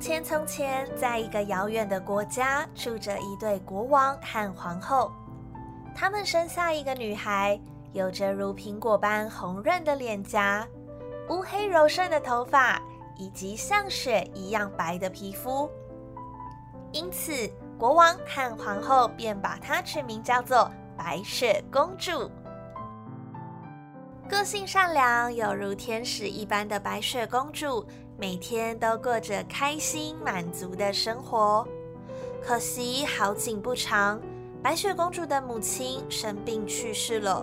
从前，从前，在一个遥远的国家，住着一对国王和皇后。他们生下一个女孩，有着如苹果般红润的脸颊，乌黑柔顺的头发，以及像雪一样白的皮肤。因此，国王和皇后便把她取名叫做白雪公主。个性善良，有如天使一般的白雪公主，每天都过着开心满足的生活。可惜好景不长，白雪公主的母亲生病去世了。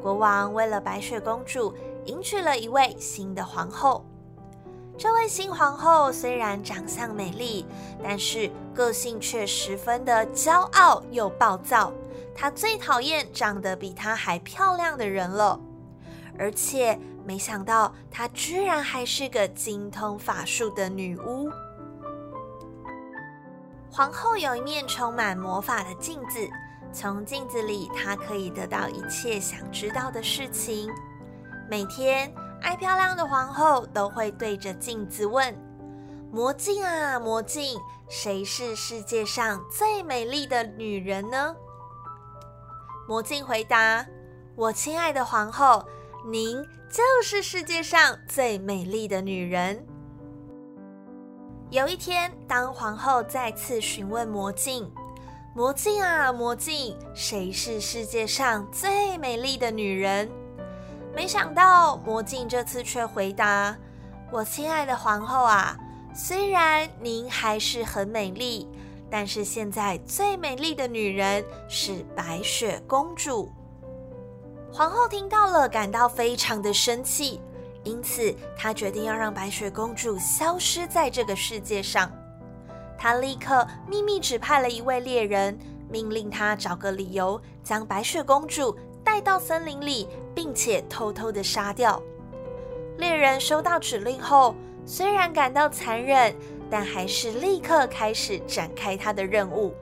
国王为了白雪公主，迎娶了一位新的皇后。这位新皇后虽然长相美丽，但是个性却十分的骄傲又暴躁。她最讨厌长得比她还漂亮的人了。而且没想到，她居然还是个精通法术的女巫。皇后有一面充满魔法的镜子，从镜子里，她可以得到一切想知道的事情。每天，爱漂亮的皇后都会对着镜子问：“魔镜啊，魔镜，谁是世界上最美丽的女人呢？”魔镜回答：“我亲爱的皇后。”您就是世界上最美丽的女人。有一天，当皇后再次询问魔镜：“魔镜啊，魔镜，谁是世界上最美丽的女人？”没想到，魔镜这次却回答：“我亲爱的皇后啊，虽然您还是很美丽，但是现在最美丽的女人是白雪公主。”皇后听到了，感到非常的生气，因此她决定要让白雪公主消失在这个世界上。她立刻秘密指派了一位猎人，命令他找个理由将白雪公主带到森林里，并且偷偷的杀掉。猎人收到指令后，虽然感到残忍，但还是立刻开始展开他的任务。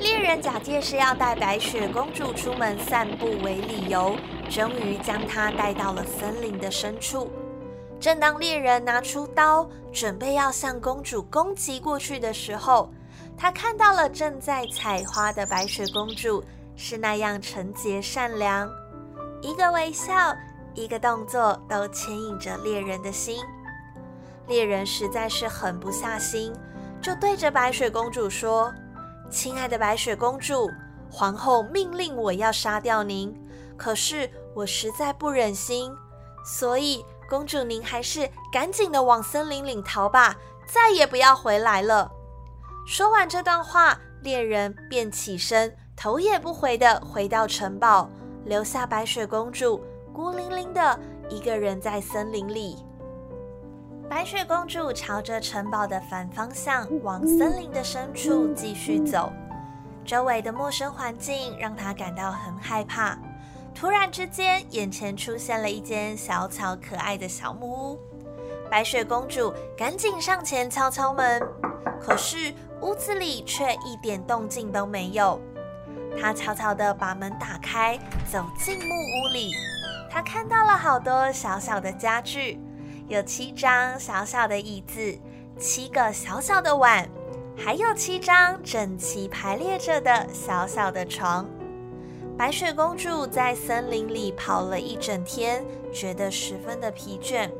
猎人假借是要带白雪公主出门散步为理由，终于将她带到了森林的深处。正当猎人拿出刀，准备要向公主攻击过去的时候，他看到了正在采花的白雪公主，是那样纯洁善良，一个微笑，一个动作都牵引着猎人的心。猎人实在是狠不下心，就对着白雪公主说。亲爱的白雪公主，皇后命令我要杀掉您，可是我实在不忍心，所以公主您还是赶紧的往森林里逃吧，再也不要回来了。说完这段话，猎人便起身，头也不回的回到城堡，留下白雪公主孤零零的一个人在森林里。白雪公主朝着城堡的反方向往森林的深处继续走，周围的陌生环境让她感到很害怕。突然之间，眼前出现了一间小巧可爱的小木屋。白雪公主赶紧上前敲敲门，可是屋子里却一点动静都没有。她悄悄地把门打开，走进木屋里，她看到了好多小小的家具。有七张小小的椅子，七个小小的碗，还有七张整齐排列着的小小的床。白雪公主在森林里跑了一整天，觉得十分的疲倦，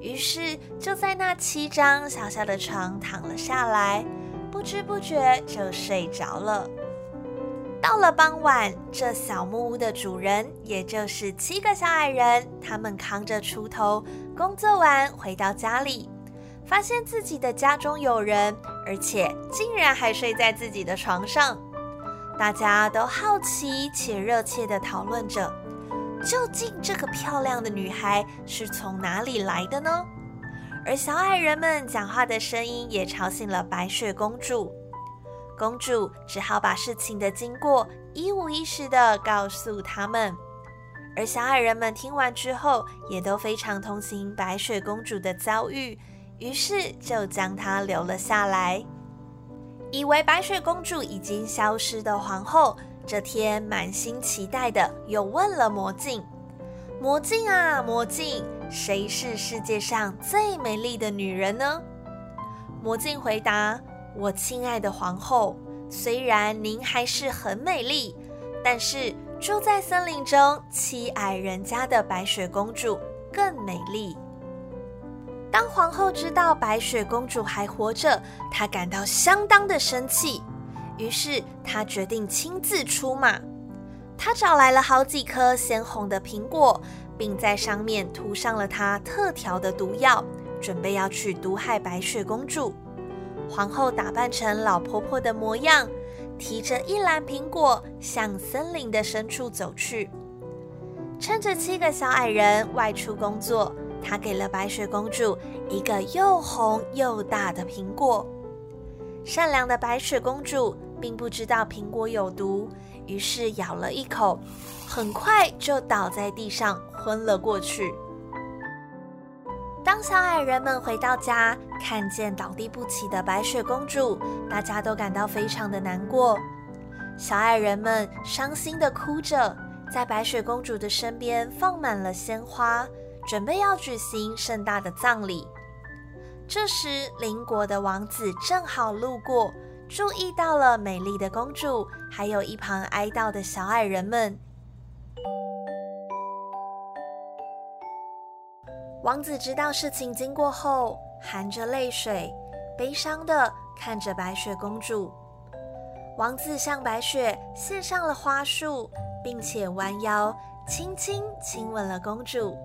于是就在那七张小小的床躺了下来，不知不觉就睡着了。到了傍晚，这小木屋的主人，也就是七个小矮人，他们扛着锄头，工作完回到家里，发现自己的家中有人，而且竟然还睡在自己的床上。大家都好奇且热切地讨论着，究竟这个漂亮的女孩是从哪里来的呢？而小矮人们讲话的声音也吵醒了白雪公主。公主只好把事情的经过一五一十的告诉他们，而小矮人们听完之后，也都非常同情白雪公主的遭遇，于是就将她留了下来。以为白雪公主已经消失的皇后，这天满心期待的又问了魔镜：“魔镜啊，魔镜，谁是世界上最美丽的女人呢？”魔镜回答：“我亲爱的皇后，虽然您还是很美丽，但是住在森林中七矮人家的白雪公主更美丽。”当皇后知道白雪公主还活着，她感到相当的生气，于是她决定亲自出马。她找来了好几颗鲜红的苹果，并在上面涂上了她特调的毒药，准备要去毒害白雪公主。皇后打扮成老婆婆的模样，提着一篮苹果向森林的深处走去。趁着七个小矮人外出工作。他给了白雪公主一个又红又大的苹果。善良的白雪公主并不知道苹果有毒，于是咬了一口，很快就倒在地上昏了过去。当小矮人们回到家，看见倒地不起的白雪公主，大家都感到非常的难过。小矮人们伤心的哭着，在白雪公主的身边放满了鲜花。准备要举行盛大的葬礼，这时邻国的王子正好路过，注意到了美丽的公主，还有一旁哀悼的小矮人们。王子知道事情经过后，含着泪水，悲伤的看着白雪公主。王子向白雪献上了花束，并且弯腰轻轻亲吻了公主。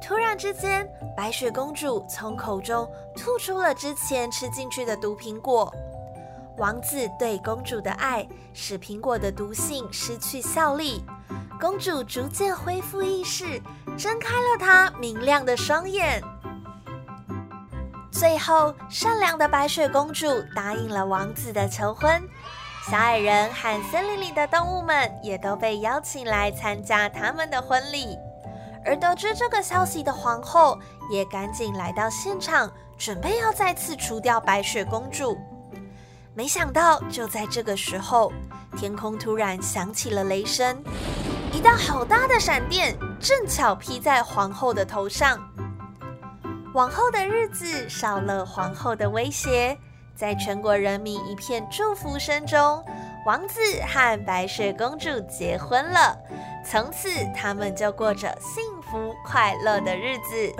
突然之间，白雪公主从口中吐出了之前吃进去的毒苹果。王子对公主的爱使苹果的毒性失去效力，公主逐渐恢复意识，睁开了她明亮的双眼。最后，善良的白雪公主答应了王子的求婚。小矮人和森林里的动物们也都被邀请来参加他们的婚礼。而得知这个消息的皇后也赶紧来到现场，准备要再次除掉白雪公主。没想到，就在这个时候，天空突然响起了雷声，一道好大的闪电正巧劈在皇后的头上。往后的日子少了皇后的威胁，在全国人民一片祝福声中，王子和白雪公主结婚了。从此，他们就过着幸福快乐的日子。